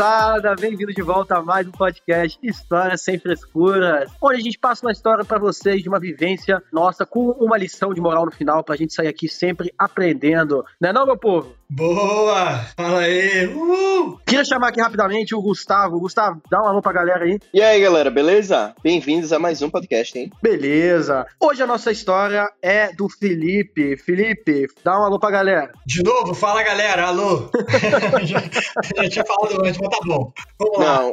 Moçada, bem-vindo de volta a mais um podcast Histórias Sem Frescuras, onde a gente passa uma história para vocês de uma vivência nossa com uma lição de moral no final pra gente sair aqui sempre aprendendo, né não, meu povo? Boa! Fala aí! Uhul. Queria chamar aqui rapidamente o Gustavo. Gustavo, dá um alô pra galera aí. E aí, galera, beleza? Bem-vindos a mais um podcast, hein? Beleza. Hoje a nossa história é do Felipe. Felipe, dá um alô pra galera. De novo, fala galera, alô! já, já tinha falado antes, mas tá bom. Vamos lá. Não,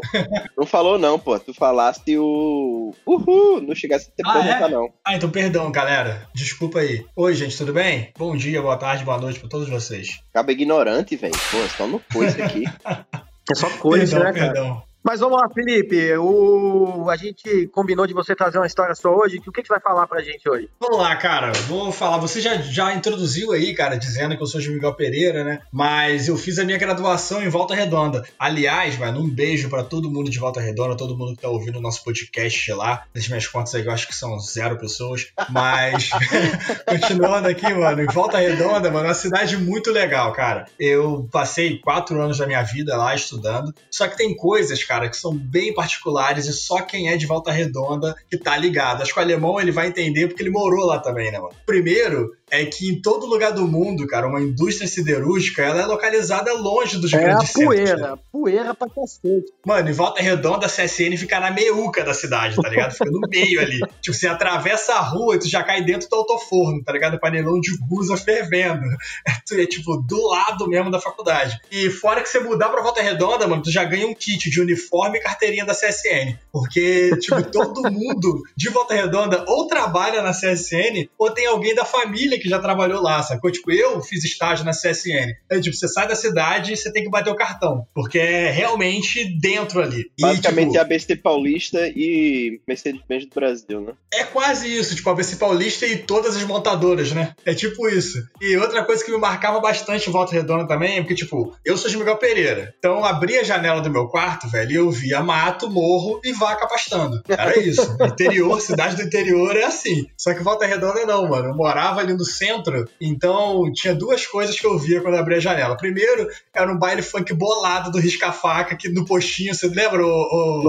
não falou não, pô. Tu falaste o. Uhul! Não chegasse a ter Ah, pergunta, é? não. Ah, então perdão, galera. Desculpa aí. Oi, gente, tudo bem? Bom dia, boa tarde, boa noite pra todos vocês. Acaba ignorante, velho. Pô, só no coisa aqui. É só coisa, perdão, né, cara? perdão. Mas vamos lá, Felipe. O... A gente combinou de você trazer uma história só hoje. O que, que vai falar pra gente hoje? Vamos lá, cara. Vou falar. Você já, já introduziu aí, cara, dizendo que eu sou de Miguel Pereira, né? Mas eu fiz a minha graduação em Volta Redonda. Aliás, mano, um beijo pra todo mundo de Volta Redonda, todo mundo que tá ouvindo o nosso podcast lá. Das minhas contas aí, eu acho que são zero pessoas. Mas, continuando aqui, mano, em Volta Redonda, mano, é uma cidade muito legal, cara. Eu passei quatro anos da minha vida lá estudando. Só que tem coisas, cara, que são bem particulares e só quem é de Volta Redonda que tá ligado. Acho que o alemão ele vai entender porque ele morou lá também, né, mano? Primeiro, é que em todo lugar do mundo, cara, uma indústria siderúrgica, ela é localizada longe dos É a grandes centros. né? poeira. Poeira pra cacete. Mano, em Volta Redonda, a CSN fica na meiuca da cidade, tá ligado? Fica no meio ali. tipo, você atravessa a rua e tu já cai dentro do autoforno, tá ligado? Panelão de gusa fervendo. É, tu- é, tipo, do lado mesmo da faculdade. E fora que você mudar pra Volta Redonda, mano, tu já ganha um kit de uniforme e carteirinha da CSN. Porque, tipo, todo mundo de Volta Redonda ou trabalha na CSN ou tem alguém da família que já trabalhou lá, sacou? Tipo, eu fiz estágio na CSN. É, tipo, você sai da cidade e você tem que bater o cartão. Porque é realmente dentro ali. E, Basicamente tipo, é Paulista e Mercedes-Benz do Brasil, né? é quase isso, tipo, a BC Paulista e todas as montadoras, né? É tipo isso. E outra coisa que me marcava bastante em Volta Redonda também é porque, tipo, eu sou de Miguel Pereira. Então eu abria a janela do meu quarto, velho, e eu via mato, morro e vaca pastando. Era isso. Interior, cidade do interior é assim. Só que Volta Redonda não, mano. Eu morava ali no centro, então tinha duas coisas que eu via quando eu abria a janela. Primeiro, era um baile funk bolado do Risca-Faca, que no postinho, você lembra, ô,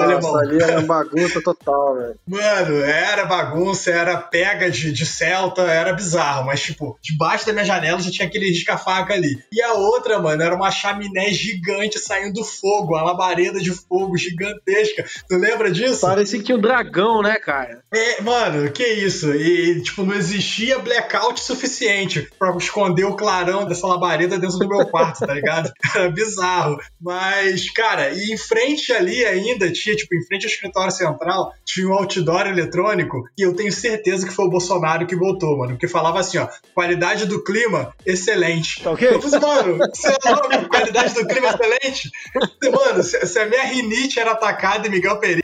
alemão? Nossa, ali era bagunça total, velho. Mano, era bagunça, era pega de, de Celta, era bizarro, mas tipo, debaixo da minha janela já tinha aquele risca-faca ali. E a outra, mano, era uma chaminé gigante saindo do fogo, uma labareda de fogo gigantesca. Tu lembra disso? Parecia que tinha um dragão, né, cara? É, mano, que isso? E, tipo, não existia blackout suficiente pra esconder o clarão dessa labareda dentro do meu quarto, tá ligado? Era bizarro. Mas, cara, e em frente ali ainda tinha, tipo, em frente ao escritório central, tinha um outdoor eletrônico e eu tenho certeza que foi o Bolsonaro que botou, mano. Porque falava assim, ó, qualidade do clima, excelente. Tá ok? Eu falei, mano, você é louco, qualidade do clima excelente? Mano, se, a minha rinite era atacada em Miguel Pereira,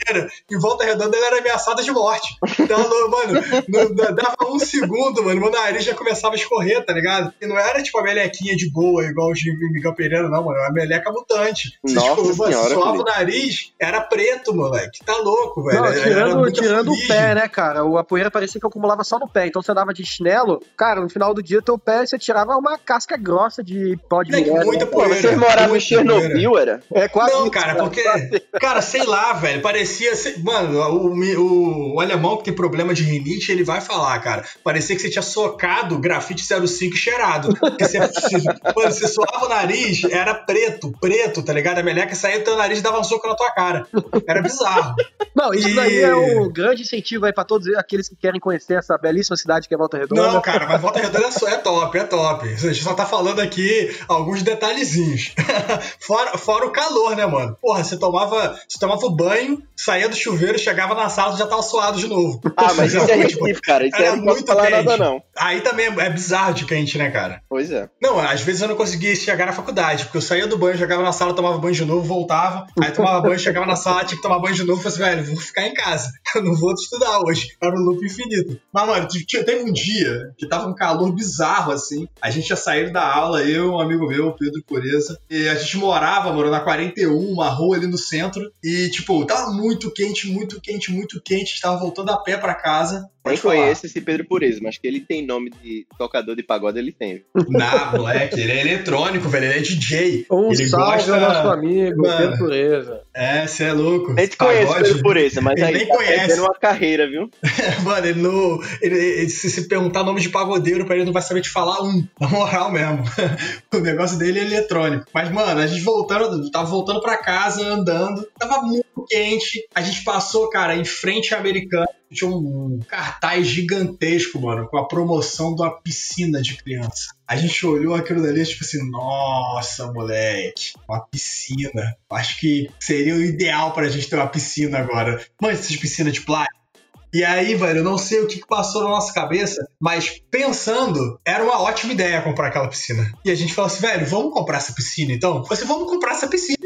em Volta Redonda ela era ameaçada de morte. Então, mano, no- dava um segundo, mano, meu nariz já começava a escorrer, tá ligado? E não era tipo a melequinha de boa, igual o de Miguel Pereira, não, mano. Era uma meleca mutante. Você, Nossa tipo, mano, senhora, suava o nariz, era preto, moleque. Tá louco, velho. Não, tirando, tirando o pé, né, cara? O- A poeira parecia que acumulava só no pé. Então você andava de chinelo, cara, no final do dia teu pé você tirava uma casca grossa de pó de mulher, muita né? Poeira. vocês moravam em Chernobyl, era? É quase Não, cara, porque. Cara, sei lá, velho. Parecia. Ser- Mano, o, o, o alemão que tem problema de rinite, ele vai falar, cara. Parecia que você tinha socado grafite 05 cheirado. Porque você, mano, você suava o nariz, era preto, preto, tá ligado? A meleca saía do teu nariz e dava um soco na tua cara. Era bizarro. Não, isso E- daí é um grande incentivo aí pra todos aqueles que querem conhecer essa belíssima cidade que é Volta Redonda. Não, cara, mas Volta Redonda é é top, é top. A gente só tá falando aqui alguns detalhezinhos. fora, fora o calor, né, mano? Porra, você tomava, você tomava o banho, saía do chuveiro, chegava na sala e já tava suado de novo. Ah, mas isso é Tipo, Recife, cara. Isso era não posso muito falar quente. nada, não. Aí também é é bizarro de quente, né, cara? Pois é. Não, às vezes eu não conseguia chegar na faculdade, porque eu saía do banho, chegava na sala, tomava banho de novo, voltava, aí tomava banho, chegava na sala, tinha que tomar banho de novo, falei assim, velho, vou ficar em casa, eu não vou estudar hoje, era um loop infinito. Mas, mano, tinha- teve um dia que tava um calor bizarro, assim, a gente tinha saído da aula, eu e um amigo meu, Pedro Pureza, e a gente morava, mano, na 41, uma rua ali no centro, e, tipo, tava muito quente, muito quente, muito quente, a gente tava voltando a pé pra casa, Nem conheço esse Pedro Pureza, mas que ele tem nome de tocador de pagode, ele tem. Não, moleque, ele é eletrônico, velho, ele é DJ. Um ele salve gosta... ao nosso amigo, Mano. Pedro Pureza. É, você é louco. Nem te conheço Pagode- Pedro Pureza, mas Ele aí nem tá conhece. uma carreira, viu? Mano, ele não. Ele, ele- se se perguntar nome de pagodeiro pra ele, não vai saber te falar um. Na moral mesmo. o negócio dele é eletrônico. Mas, mano, a gente voltando, tava voltando pra casa, andando. Tava muito quente. A gente passou, cara, em frente à americana. Tinha um cartaz gigantesco, mano, com a promoção de uma piscina de criança. A gente olhou aquilo dali, tipo assim, nossa, moleque, uma piscina. Acho que seria o ideal pra gente ter uma piscina agora. Mano, essas piscinas de plástico. E aí, velho, eu não sei o que passou na nossa cabeça, mas pensando, era uma ótima ideia comprar aquela piscina. E a gente falou assim, velho, vamos comprar essa piscina então? Falei assim, vamos comprar essa piscina.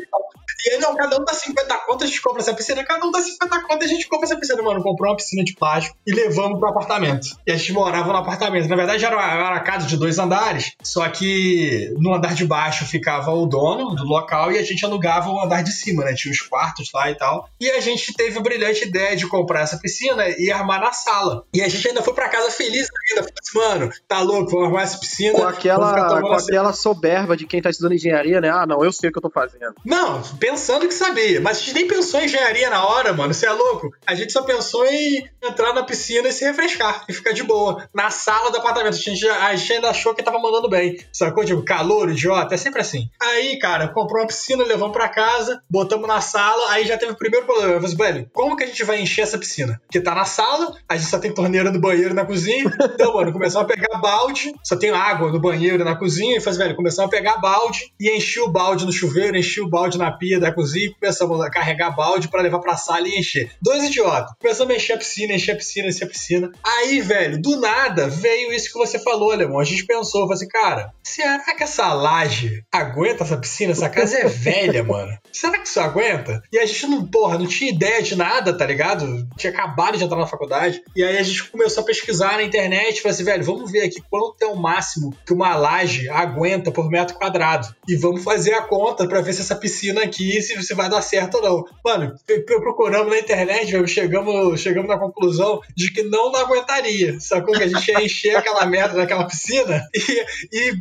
E aí, não, cada um dá 50 contas, a gente compra essa piscina, cada um dá 50 contas, a gente compra essa piscina. Mano, comprou uma piscina de plástico e levamos pro apartamento. E a gente morava no apartamento. Na verdade, era uma, era uma casa de dois andares, só que no andar de baixo ficava o dono do local e a gente alugava o andar de cima, né? Tinha os quartos lá e tal. E a gente teve a brilhante ideia de comprar essa piscina e armar na sala. E a gente ainda foi pra casa feliz ainda. Falei assim, mano, tá louco, vamos arrumar essa piscina. Com aquela, com aquela soberba de quem tá estudando engenharia, né? Ah, não, eu sei o que eu tô fazendo. Não, pensando que sabia. Mas a gente nem pensou em engenharia na hora, mano. Você é louco? A gente só pensou em entrar na piscina e se refrescar e ficar de boa. Na sala do apartamento. A gente, a gente ainda achou que tava mandando bem. Sacou? Tipo, calor, idiota. É sempre assim. Aí, cara, comprou uma piscina, levamos pra casa, botamos na sala. Aí já teve o primeiro problema. Eu falei, assim, velho, como que a gente vai encher essa piscina? Porque tá na sala, a gente só tem torneira no banheiro na cozinha. Então, mano, começamos a pegar balde, só tem água no banheiro na cozinha. E faz, velho, começamos a pegar balde e enchi o balde no chuveiro, enchi o balde na pia da cozinha e começamos a carregar balde pra levar pra sala e encher. Dois idiotas. Começamos a encher a piscina, encher a piscina, encher a piscina. Aí, velho, do nada veio isso que você falou, Alemão. A gente pensou, falou assim, cara, será que essa laje aguenta essa piscina? Essa casa é velha, mano. Será que isso aguenta? E a gente não, porra, não tinha ideia de nada, tá ligado? Tinha acabado de entrar na faculdade. E aí a gente começou a pesquisar na internet, falou assim, velho, vamos ver aqui quanto é o máximo que uma laje aguenta por metro quadrado. E vamos fazer a conta pra ver se essa piscina aqui, se, se vai dar certo ou não. Mano, procuramos na internet, chegamos, chegamos na conclusão de que não, não aguentaria. Sacou? Que a gente ia encher aquela merda daquela piscina e, e,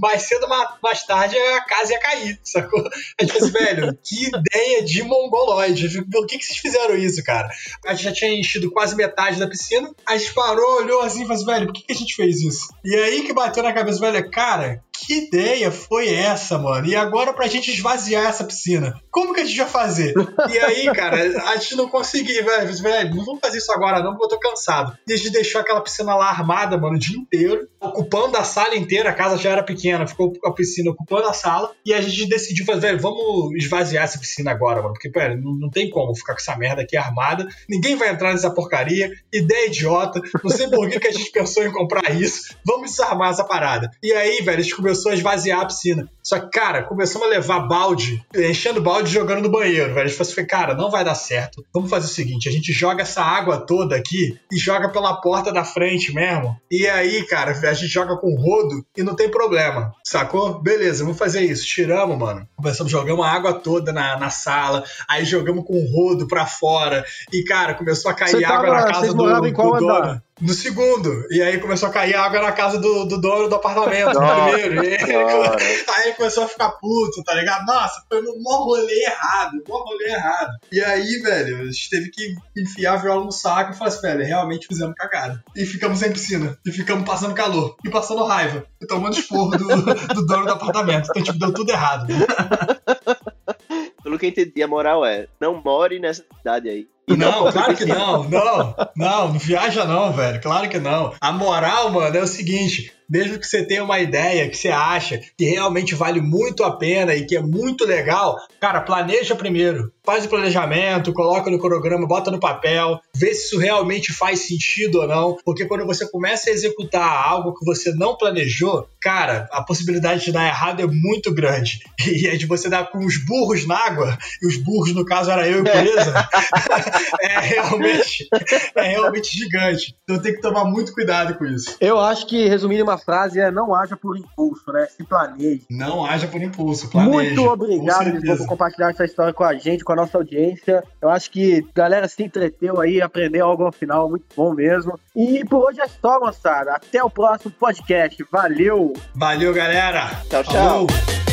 mais cedo ou ma- mais tarde a casa ia cair, sacou? A gente falou assim, velho, que ideia de mongoloide. Por que, que vocês fizeram isso, cara? A gente já tinha enchido quase metade da piscina. A gente parou, olhou assim e falou assim, velho, por que, que a gente fez isso? E aí que bateu na cabeça, velho, cara, que ideia foi essa, mano? E agora pra gente esvaziar essa piscina? Como que a gente vai fazer? E aí, cara, a gente não conseguiu, velho. Não vamos fazer isso agora, não, porque eu tô cansado. E a gente deixou aquela piscina lá armada, mano, o dia inteiro, ocupando a sala inteira. A casa já era pequena, ficou a piscina ocupando a sala. E a gente decidiu fazer, velho, vamos esvaziar essa piscina agora, mano. Porque, velho, não, não tem como ficar com essa merda aqui armada. Ninguém vai entrar nessa porcaria. Ideia idiota. Não sei por que, que a gente pensou em comprar isso. Vamos desarmar essa parada. E aí, velho, a gente começou a esvaziar a piscina. Só que, cara, começamos a levar balde, enchendo balde e jogando no banheiro, velho. A gente falou assim, cara, não vai dar certo. Vamos fazer o seguinte, a gente joga essa água toda aqui e joga pela porta da frente mesmo. E aí, cara, a gente joga com rodo e não tem problema, sacou? Beleza, vamos fazer isso. Tiramos, mano. Começamos, jogamos a água toda na, na sala, aí jogamos com rodo pra fora. E, cara, começou a cair Você água tava- na casa vocês do, qual do dono. No segundo. E aí começou a cair água na casa do, do dono do apartamento, no Nossa primeiro. E aí, aí ele começou a ficar puto, tá ligado? Nossa, foi um mó rolê errado, mó rolê errado. E aí, velho, a gente teve que enfiar a viola no saco e falar assim, velho, realmente fizemos cagada. E ficamos sem piscina. E ficamos passando calor. E passando raiva. E tomando esporro do, do dono do apartamento. Então, tipo, deu tudo errado. Pelo que eu entendi, a moral é: não more nessa cidade aí. Não, claro que não, não, não, não viaja não, velho, claro que não. A moral, mano, é o seguinte, mesmo que você tenha uma ideia que você acha que realmente vale muito a pena e que é muito legal, cara, planeja primeiro. Faz o planejamento, coloca no cronograma, bota no papel, vê se isso realmente faz sentido ou não, porque quando você começa a executar algo que você não planejou, cara, a possibilidade de dar errado é muito grande. E é de você dar com os burros na água, e os burros, no caso, era eu e Pureza, é realmente, é realmente gigante. Então tem que tomar muito cuidado com isso. Eu acho que, resumindo em uma frase é não haja por impulso, né? Se planeje. Não haja por impulso, planeje. Muito obrigado, por compartilhar essa história com a gente, com a nossa audiência. Eu acho que a galera se entreteu aí, aprendeu algo ao final, muito bom mesmo. E por hoje é só, moçada. Até o próximo podcast. Valeu! Valeu, galera! Tchau, tchau! Falou.